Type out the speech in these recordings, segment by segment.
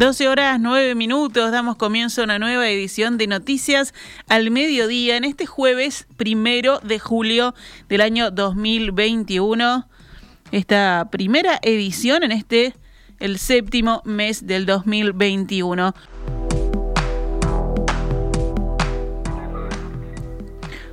12 horas 9 minutos, damos comienzo a una nueva edición de Noticias al Mediodía en este jueves primero de julio del año 2021. Esta primera edición en este, el séptimo mes del 2021.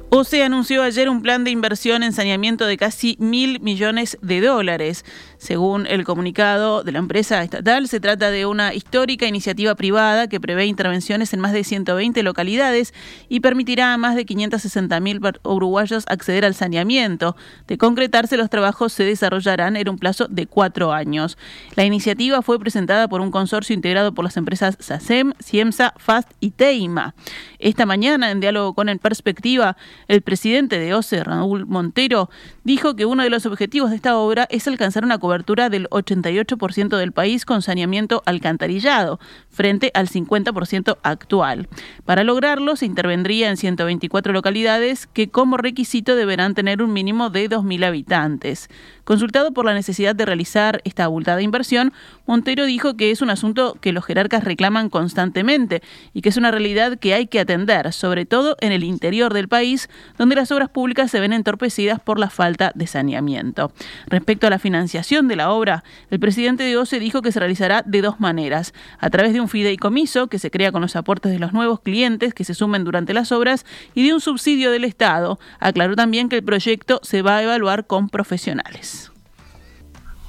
OCE anunció ayer un plan de inversión en saneamiento de casi mil millones de dólares. Según el comunicado de la empresa estatal, se trata de una histórica iniciativa privada que prevé intervenciones en más de 120 localidades y permitirá a más de 560 mil uruguayos acceder al saneamiento. De concretarse, los trabajos se desarrollarán en un plazo de cuatro años. La iniciativa fue presentada por un consorcio integrado por las empresas SACEM, CIEMSA, FAST y TEIMA. Esta mañana, en diálogo con En Perspectiva, el presidente de OCE, Raúl Montero, dijo que uno de los objetivos de esta obra es alcanzar una cobertura del 88% del país con saneamiento alcantarillado, frente al 50% actual. Para lograrlo, se intervendría en 124 localidades que como requisito deberán tener un mínimo de 2.000 habitantes. Consultado por la necesidad de realizar esta abultada inversión, Montero dijo que es un asunto que los jerarcas reclaman constantemente y que es una realidad que hay que atender, sobre todo en el interior del país, donde las obras públicas se ven entorpecidas por la falta de saneamiento. Respecto a la financiación de la obra, el presidente de OCE dijo que se realizará de dos maneras, a través de un fideicomiso que se crea con los aportes de los nuevos clientes que se sumen durante las obras y de un subsidio del Estado. Aclaró también que el proyecto se va a evaluar con profesionales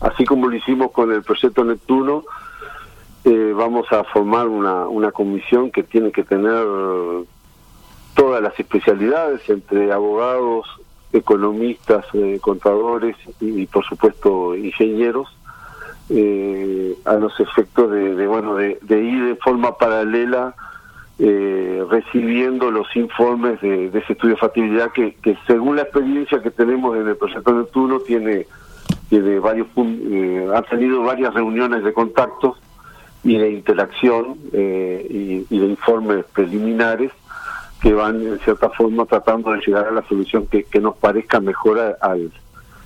así como lo hicimos con el proyecto Neptuno, eh, vamos a formar una, una comisión que tiene que tener todas las especialidades entre abogados, economistas, eh, contadores y, por supuesto ingenieros eh, a los efectos de, bueno de, ir de forma paralela recibiendo los informes de, ese estudio de factibilidad que, según la experiencia que tenemos en el proyecto Neptuno tiene de varios eh, han tenido varias reuniones de contactos y de interacción eh, y, de informes preliminares que van en cierta forma tratando de llegar a la solución que, nos parezca mejor a,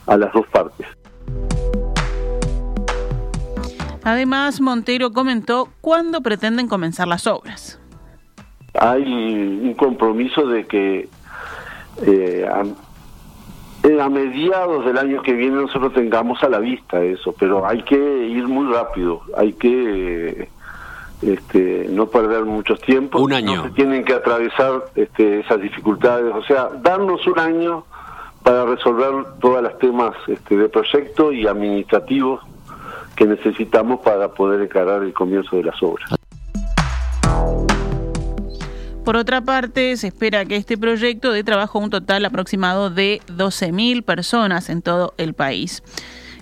a las dos partes. Además, Montero comentó cuándo pretenden comenzar las obras. Hay un compromiso de que eh, a mediados del año que viene nosotros tengamos a la vista eso, pero hay que ir muy rápido, hay que este, no perder muchos tiempos. Un año. se tienen que atravesar este, esas dificultades, o sea, darnos un año para resolver todos los temas este, de proyecto y administrativos que necesitamos para poder encarar el comienzo de las obras. Por otra parte, se espera que este proyecto dé trabajo a un total aproximado de 12.000 personas en todo el país.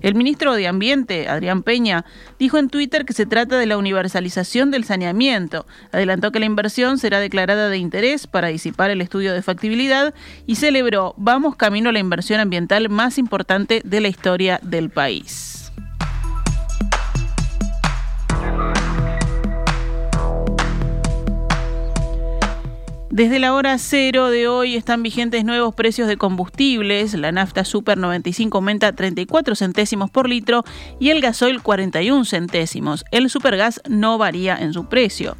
El ministro de Ambiente, Adrián Peña, dijo en Twitter que se trata de la universalización del saneamiento. Adelantó que la inversión será declarada de interés para disipar el estudio de factibilidad y celebró Vamos camino a la inversión ambiental más importante de la historia del país. Desde la hora cero de hoy están vigentes nuevos precios de combustibles. La nafta Super 95 aumenta 34 centésimos por litro y el gasoil 41 centésimos. El supergas no varía en su precio.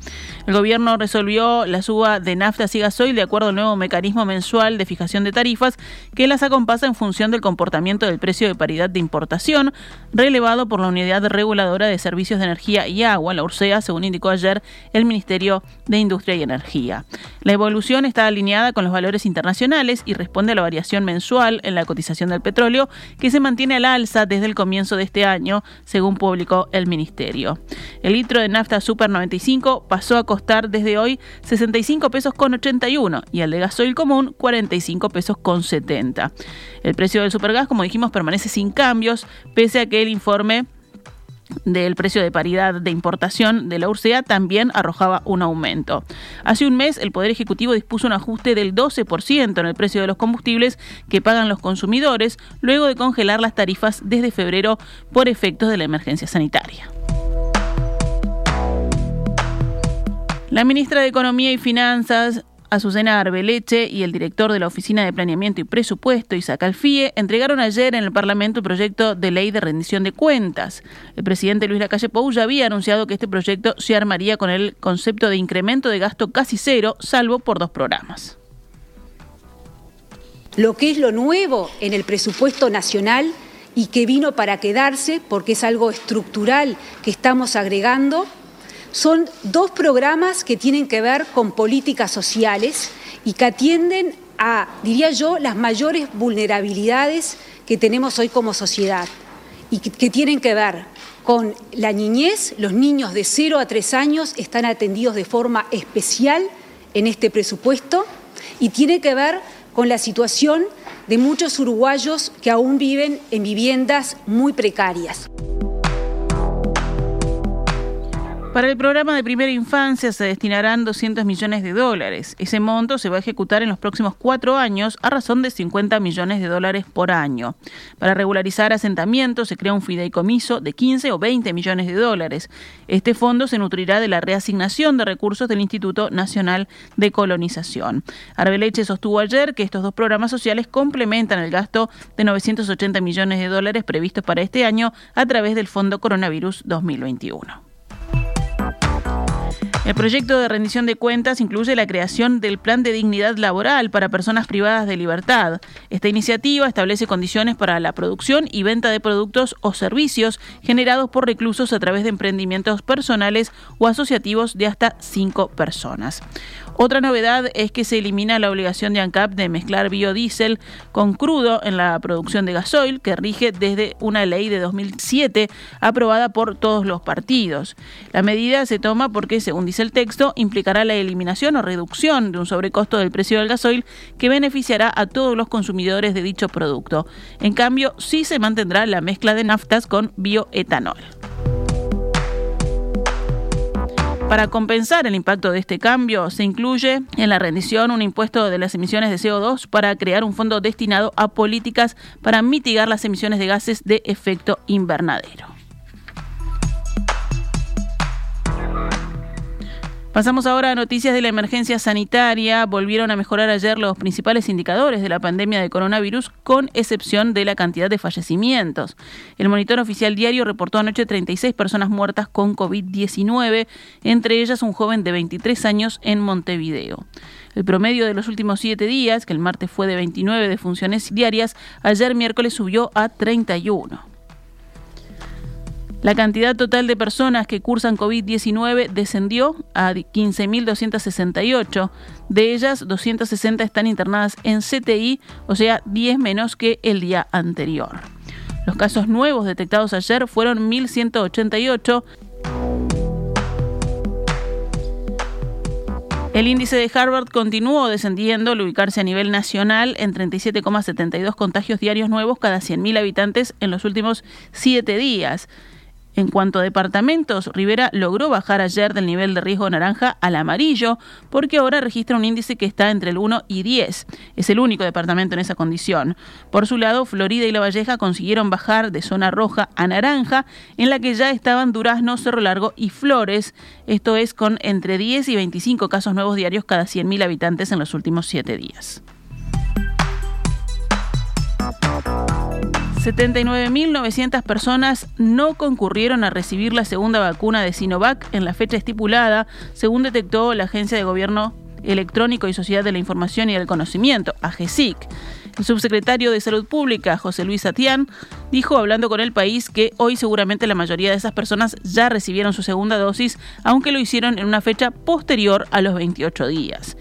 El gobierno resolvió la suba de naftas y gasoil de acuerdo al nuevo mecanismo mensual de fijación de tarifas que las acompasa en función del comportamiento del precio de paridad de importación, relevado por la Unidad Reguladora de Servicios de Energía y Agua, la URSEA, según indicó ayer el Ministerio de Industria y Energía. La evolución está alineada con los valores internacionales y responde a la variación mensual en la cotización del petróleo, que se mantiene al alza desde el comienzo de este año, según publicó el Ministerio. El litro de nafta Super 95 pasó a costar desde hoy 65 pesos con 81 y el de gasoil común 45 pesos con 70. El precio del supergas, como dijimos, permanece sin cambios, pese a que el informe del precio de paridad de importación de la URSEA también arrojaba un aumento. Hace un mes el Poder Ejecutivo dispuso un ajuste del 12% en el precio de los combustibles que pagan los consumidores luego de congelar las tarifas desde febrero por efectos de la emergencia sanitaria. La ministra de Economía y Finanzas Azucena Arbeleche y el director de la Oficina de Planeamiento y Presupuesto, Isaac Alfie, entregaron ayer en el Parlamento el proyecto de ley de rendición de cuentas. El presidente Luis Lacalle Pou ya había anunciado que este proyecto se armaría con el concepto de incremento de gasto casi cero, salvo por dos programas. Lo que es lo nuevo en el presupuesto nacional y que vino para quedarse porque es algo estructural que estamos agregando son dos programas que tienen que ver con políticas sociales y que atienden a, diría yo, las mayores vulnerabilidades que tenemos hoy como sociedad y que, tienen que ver con la niñez, los niños de 0 a 3 años están atendidos de forma especial en este presupuesto y tiene que ver con la situación de muchos uruguayos que aún viven en viviendas muy precarias. Para el programa de primera infancia se destinarán 200 millones de dólares. Ese monto se va a ejecutar en los próximos cuatro años a razón de 50 millones de dólares por año. Para regularizar asentamientos se crea un fideicomiso de 15 o 20 millones de dólares. Este fondo se nutrirá de la reasignación de recursos del Instituto Nacional de Colonización. Arbeleche sostuvo ayer que estos dos programas sociales complementan el gasto de 980 millones de dólares previstos para este año a través del Fondo Coronavirus 2021. El proyecto de rendición de cuentas incluye la creación del Plan de Dignidad Laboral para personas privadas de libertad. Esta iniciativa establece condiciones para la producción y venta de productos o servicios generados por reclusos a través de emprendimientos personales o asociativos de hasta cinco personas. Otra novedad es que se elimina la obligación de ANCAP de mezclar biodiesel con crudo en la producción de gasoil, que rige desde una ley de 2007 aprobada por todos los partidos. La medida se toma porque, según dice el texto, implicará la eliminación o reducción de un sobrecosto del precio del gasoil que beneficiará a todos los consumidores de dicho producto. En cambio, sí se mantendrá la mezcla de naftas con bioetanol. Para compensar el impacto de este cambio, se incluye en la rendición un impuesto de las emisiones de CO2 para crear un fondo destinado a políticas para mitigar las emisiones de gases de efecto invernadero. Pasamos ahora a noticias de la emergencia sanitaria. Volvieron a mejorar ayer los principales indicadores de la pandemia de coronavirus, con excepción de la cantidad de fallecimientos. El monitor oficial diario reportó anoche 36 personas muertas con COVID-19, entre ellas un joven de 23 años en Montevideo. El promedio de los últimos siete días, que el martes fue de 29 defunciones diarias, ayer miércoles subió a 31. La cantidad total de personas que cursan COVID-19 descendió a 15.268. De ellas, 260 están internadas en CTI, o sea, 10 menos que el día anterior. Los casos nuevos detectados ayer fueron 1.188. El índice de Harvard continuó descendiendo al ubicarse a nivel nacional en 37,72 contagios diarios nuevos cada 100.000 habitantes en los últimos siete días. En cuanto a departamentos, Rivera logró bajar ayer del nivel de riesgo naranja al amarillo porque ahora registra un índice que está entre el 1 y 10. Es el único departamento en esa condición. Por su lado, Florida y La Valleja consiguieron bajar de zona roja a naranja, en la que ya estaban Durazno, Cerro Largo y Flores. Esto es con entre 10 y 25 casos nuevos diarios cada 100.000 habitantes en los últimos siete días. 79.900 personas no concurrieron a recibir la segunda vacuna de Sinovac en la fecha estipulada, según detectó la Agencia de Gobierno Electrónico y Sociedad de la Información y del Conocimiento, AGESIC. El subsecretario de Salud Pública, José Luis Atián, dijo hablando con el país que hoy seguramente la mayoría de esas personas ya recibieron su segunda dosis, aunque lo hicieron en una fecha posterior a los 28 días.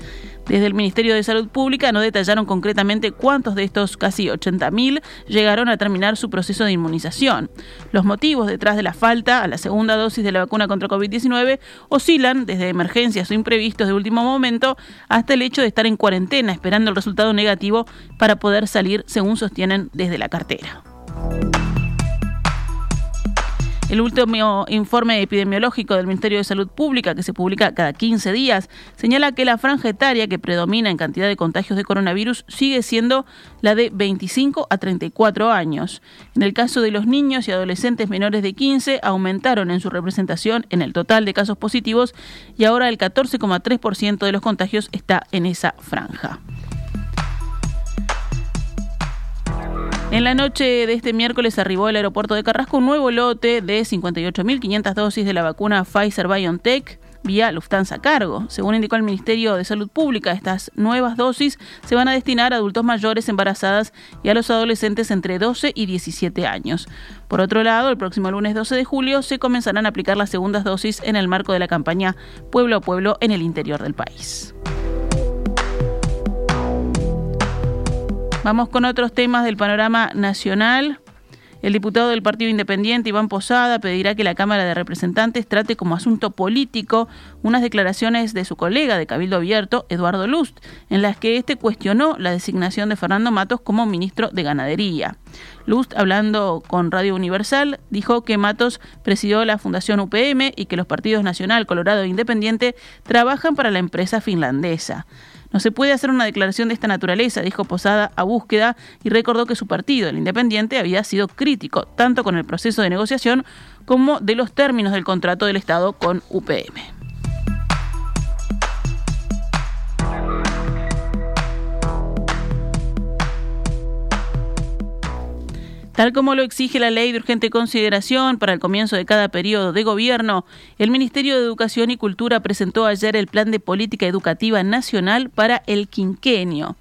Desde el Ministerio de Salud Pública no detallaron concretamente cuántos de estos casi 80.000 llegaron a terminar su proceso de inmunización. Los motivos detrás de la falta a la segunda dosis de la vacuna contra COVID-19 oscilan desde emergencias o imprevistos de último momento hasta el hecho de estar en cuarentena esperando el resultado negativo para poder salir, según sostienen desde la cartera. El último informe epidemiológico del Ministerio de Salud Pública, que se publica cada 15 días, señala que la franja etaria que predomina en cantidad de contagios de coronavirus sigue siendo la de 25 a 34 años. En el caso de los niños y adolescentes menores de 15, aumentaron en su representación en el total de casos positivos y ahora el 14,3% de los contagios está en esa franja. En la noche de este miércoles arribó al aeropuerto de Carrasco un nuevo lote de 58.500 dosis de la vacuna Pfizer BioNTech vía Lufthansa Cargo. Según indicó el Ministerio de Salud Pública, estas nuevas dosis se van a destinar a adultos mayores, embarazadas y a los adolescentes entre 12 y 17 años. Por otro lado, el próximo lunes 12 de julio se comenzarán a aplicar las segundas dosis en el marco de la campaña Pueblo a Pueblo en el interior del país. Vamos con otros temas del panorama nacional. El diputado del Partido Independiente, Iván Posada, pedirá que la Cámara de Representantes trate como asunto político unas declaraciones de su colega de Cabildo Abierto, Eduardo Lust, en las que éste cuestionó la designación de Fernando Matos como ministro de Ganadería. Lust, hablando con Radio Universal, dijo que Matos presidió la Fundación UPM y que los partidos Nacional, Colorado e Independiente trabajan para la empresa finlandesa. No se puede hacer una declaración de esta naturaleza, dijo Posada a búsqueda y recordó que su partido, el Independiente, había sido crítico tanto con el proceso de negociación como de los términos del contrato del Estado con UPM. Tal como lo exige la ley de urgente consideración para el comienzo de cada periodo de gobierno, el Ministerio de Educación y Cultura presentó ayer el Plan de Política Educativa Nacional para el quinquenio.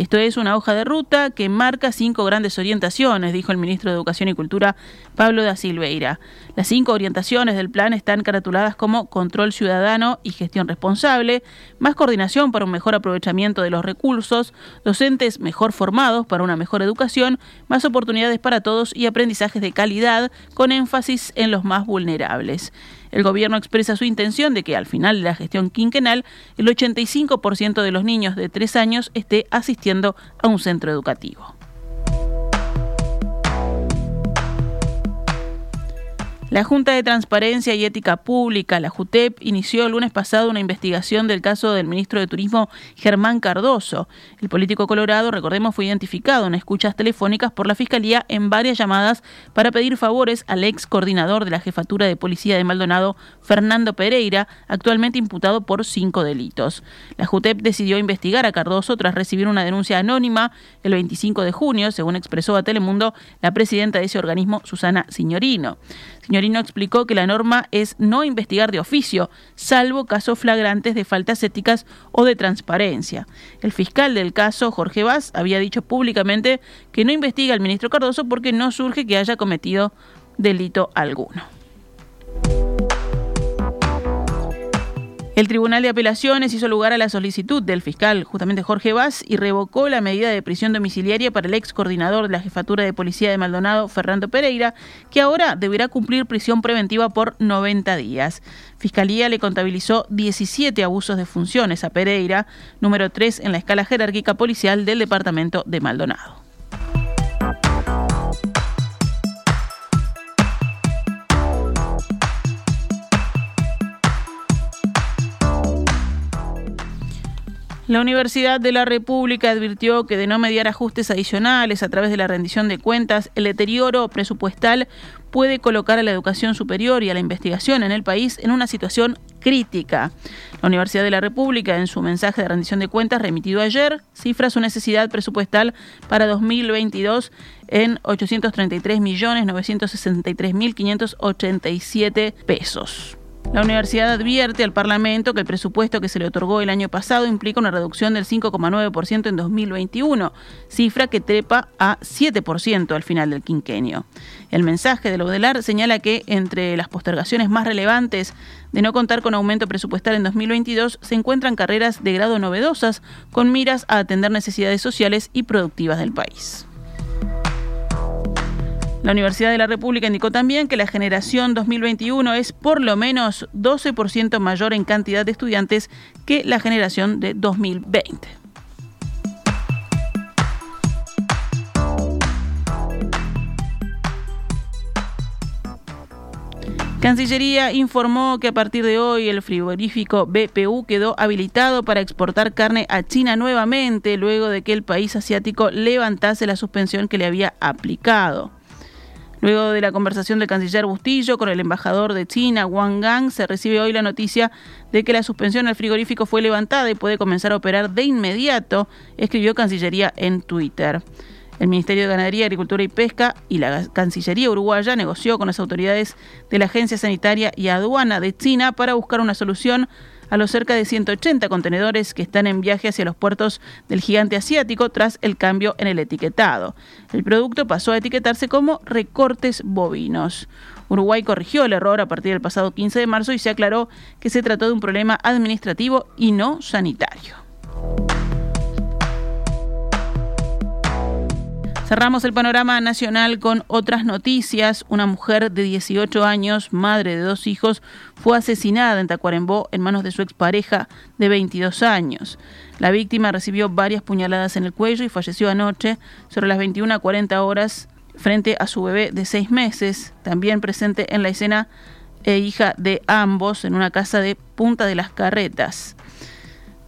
Esto es una hoja de ruta que marca cinco grandes orientaciones, dijo el ministro de Educación y Cultura, Pablo da Silveira. Las cinco orientaciones del plan están caratuladas como control ciudadano y gestión responsable, más coordinación para un mejor aprovechamiento de los recursos, docentes mejor formados para una mejor educación, más oportunidades para todos y aprendizajes de calidad, con énfasis en los más vulnerables. El gobierno expresa su intención de que al final de la gestión quinquenal el 85% de los niños de tres años esté asistiendo a un centro educativo. La Junta de Transparencia y Ética Pública, la JUTEP, inició el lunes pasado una investigación del caso del ministro de Turismo Germán Cardoso. El político colorado, recordemos, fue identificado en escuchas telefónicas por la Fiscalía en varias llamadas para pedir favores al ex coordinador de la Jefatura de Policía de Maldonado, Fernando Pereira, actualmente imputado por cinco delitos. La JUTEP decidió investigar a Cardoso tras recibir una denuncia anónima el 25 de junio, según expresó a Telemundo la presidenta de ese organismo, Susana Signorino. Signorino explicó que la norma es no investigar de oficio, salvo casos flagrantes de faltas éticas o de transparencia. El fiscal del caso, Jorge Vaz, había dicho públicamente que no investiga al ministro Cardoso porque no surge que haya cometido delito alguno. El Tribunal de Apelaciones hizo lugar a la solicitud del fiscal, justamente Jorge Vaz, y revocó la medida de prisión domiciliaria para el ex coordinador de la Jefatura de Policía de Maldonado, Fernando Pereira, que ahora deberá cumplir prisión preventiva por 90 días. Fiscalía le contabilizó 17 abusos de funciones a Pereira, número 3 en la escala jerárquica policial del departamento de Maldonado. La Universidad de la República advirtió que de no mediar ajustes adicionales a través de la rendición de cuentas, el deterioro presupuestal puede colocar a la educación superior y a la investigación en el país en una situación crítica. La Universidad de la República, en su mensaje de rendición de cuentas remitido ayer, cifra su necesidad presupuestal para 2022 en 833.963.587 pesos. La universidad advierte al Parlamento que el presupuesto que se le otorgó el año pasado implica una reducción del 5,9% en 2021, cifra que trepa a 7% al final del quinquenio. El mensaje de la señala que entre las postergaciones más relevantes de no contar con aumento presupuestal en 2022 se encuentran carreras de grado novedosas con miras a atender necesidades sociales y productivas del país. La Universidad de la República indicó también que la generación 2021 es por lo menos 12% mayor en cantidad de estudiantes que la generación de 2020. Cancillería informó que a partir de hoy el frigorífico BPU quedó habilitado para exportar carne a China nuevamente luego de que el país asiático levantase la suspensión que le había aplicado. Luego de la conversación del canciller Bustillo con el embajador de China, Wang Gang, se recibe hoy la noticia de que la suspensión al frigorífico fue levantada y puede comenzar a operar de inmediato, escribió Cancillería en Twitter. El Ministerio de Ganadería, Agricultura y Pesca y la Cancillería uruguaya negoció con las autoridades de la Agencia Sanitaria y Aduana de China para buscar una solución a los cerca de 180 contenedores que están en viaje hacia los puertos del gigante asiático tras el cambio en el etiquetado. El producto pasó a etiquetarse como recortes bovinos. Uruguay corrigió el error a partir del pasado 15 de marzo y se aclaró que se trató de un problema administrativo y no sanitario. Cerramos el panorama nacional con otras noticias. Una mujer de 18 años, madre de dos hijos, fue asesinada en Tacuarembó en manos de su expareja de 22 años. La víctima recibió varias puñaladas en el cuello y falleció anoche sobre las 21.40 horas frente a su bebé de seis meses, también presente en la escena e hija de ambos en una casa de Punta de las Carretas.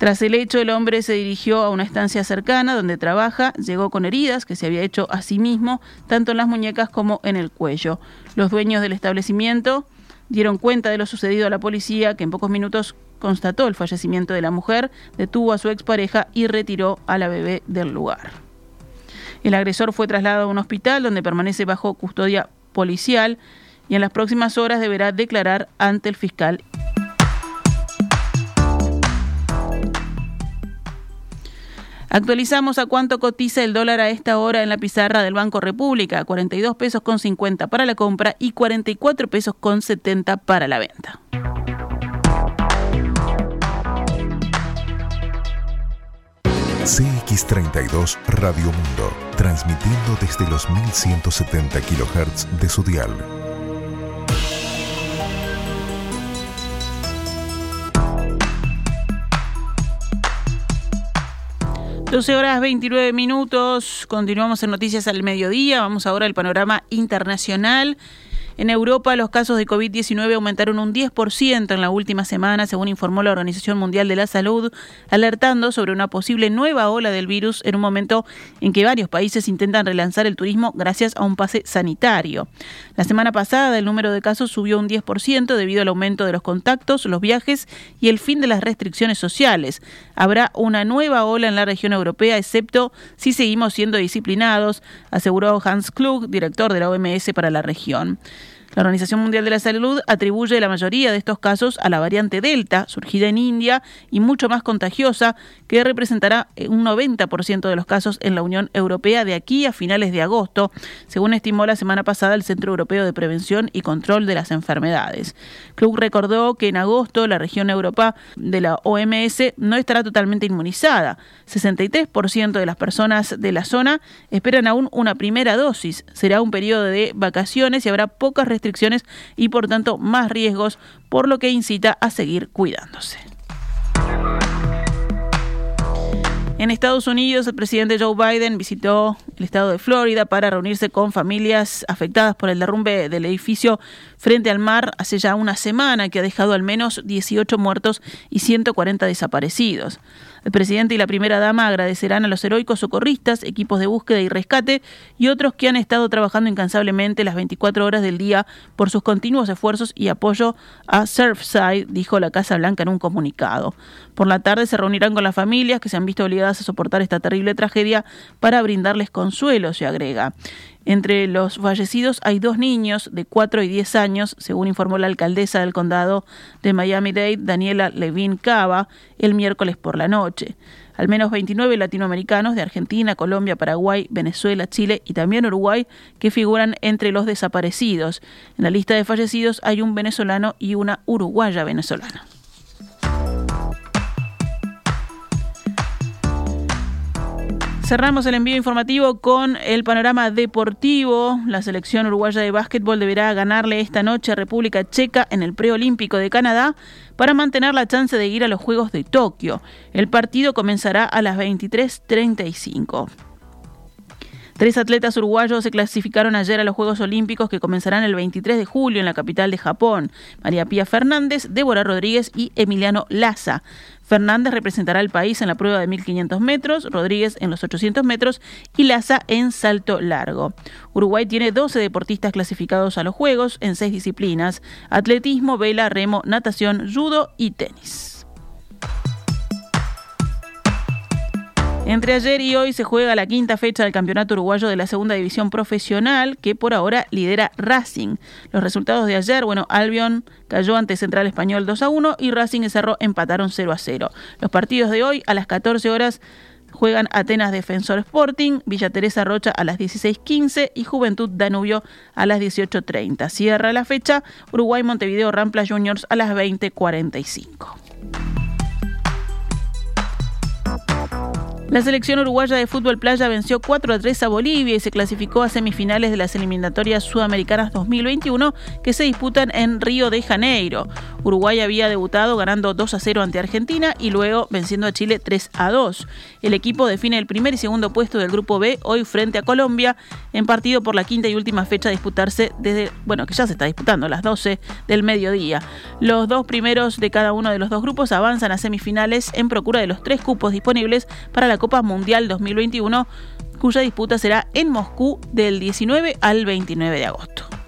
Tras el hecho, el hombre se dirigió a una estancia cercana donde trabaja, llegó con heridas que se había hecho a sí mismo, tanto en las muñecas como en el cuello. Los dueños del establecimiento dieron cuenta de lo sucedido a la policía, que en pocos minutos constató el fallecimiento de la mujer, detuvo a su expareja y retiró a la bebé del lugar. El agresor fue trasladado a un hospital donde permanece bajo custodia policial y en las próximas horas deberá declarar ante el fiscal Actualizamos a cuánto cotiza el dólar a esta hora en la pizarra del Banco República, 42 pesos con 50 para la compra y 44 pesos con 70 para la venta. CX32 Radio Mundo, transmitiendo desde los 1170 kHz de su dial 12 horas 29 minutos, continuamos en Noticias al Mediodía, vamos ahora al panorama internacional. En Europa, los casos de COVID-19 aumentaron un 10% en la última semana, según informó la Organización Mundial de la Salud, alertando sobre una posible nueva ola del virus en un momento en que varios países intentan relanzar el turismo gracias a un pase sanitario. La semana pasada, el número de casos subió un 10% debido al aumento de los contactos, los viajes y el fin de las restricciones sociales. Habrá una nueva ola en la región europea, excepto si seguimos siendo disciplinados, aseguró Hans Klug, director de la OMS para la región. La Organización Mundial de la Salud atribuye la mayoría de estos casos a la variante Delta, surgida en India y mucho más contagiosa, que representará un 90% de los casos en la Unión Europea de aquí a finales de agosto, según estimó la semana pasada el Centro Europeo de Prevención y Control de las Enfermedades. Klug recordó que en agosto la región Europa de la OMS no estará totalmente inmunizada. 63% de las personas de la zona esperan aún una primera dosis. Será un periodo de vacaciones y habrá pocas restricciones restricciones y por tanto más riesgos, por lo que incita a seguir cuidándose. En Estados Unidos, el presidente Joe Biden visitó el estado de Florida para reunirse con familias afectadas por el derrumbe del edificio frente al mar hace ya una semana que ha dejado al menos 18 muertos y 140 desaparecidos. El presidente y la primera dama agradecerán a los heroicos socorristas, equipos de búsqueda y rescate y otros que han estado trabajando incansablemente las 24 horas del día por sus continuos esfuerzos y apoyo a Surfside, dijo la Casa Blanca en un comunicado. Por la tarde se reunirán con las familias que se han visto obligadas a soportar esta terrible tragedia para brindarles consuelo, se agrega. Entre los fallecidos hay dos niños de 4 y 10 años, según informó la alcaldesa del condado de Miami-Dade, Daniela Levin Cava, el miércoles por la noche. Al menos 29 latinoamericanos de Argentina, Colombia, Paraguay, Venezuela, Chile y también Uruguay que figuran entre los desaparecidos. En la lista de fallecidos hay un venezolano y una uruguaya venezolana. Cerramos el envío informativo con el panorama deportivo. La selección uruguaya de básquetbol deberá ganarle esta noche a República Checa en el preolímpico de Canadá para mantener la chance de ir a los Juegos de Tokio. El partido comenzará a las 23.35. Tres atletas uruguayos se clasificaron ayer a los Juegos Olímpicos que comenzarán el 23 de julio en la capital de Japón. María Pía Fernández, Débora Rodríguez y Emiliano Laza. Fernández representará al país en la prueba de 1500 metros, Rodríguez en los 800 metros y Laza en salto largo. Uruguay tiene 12 deportistas clasificados a los Juegos en seis disciplinas, atletismo, vela, remo, natación, judo y tenis. Entre ayer y hoy se juega la quinta fecha del Campeonato Uruguayo de la Segunda División Profesional, que por ahora lidera Racing. Los resultados de ayer, bueno, Albion cayó ante Central Español 2 a 1 y Racing y Cerro empataron 0 a 0. Los partidos de hoy a las 14 horas juegan Atenas Defensor Sporting, Villa Teresa Rocha a las 16.15 y Juventud Danubio a las 18.30. Cierra la fecha Uruguay Montevideo Rampla Juniors a las 20.45. La selección uruguaya de fútbol playa venció 4 a 3 a Bolivia y se clasificó a semifinales de las eliminatorias sudamericanas 2021 que se disputan en Río de Janeiro. Uruguay había debutado ganando 2 a 0 ante Argentina y luego venciendo a Chile 3 a 2. El equipo define el primer y segundo puesto del grupo B hoy frente a Colombia en partido por la quinta y última fecha a disputarse desde, bueno, que ya se está disputando las 12 del mediodía. Los dos primeros de cada uno de los dos grupos avanzan a semifinales en procura de los tres cupos disponibles para la Copa Mundial 2021, cuya disputa será en Moscú del 19 al 29 de agosto.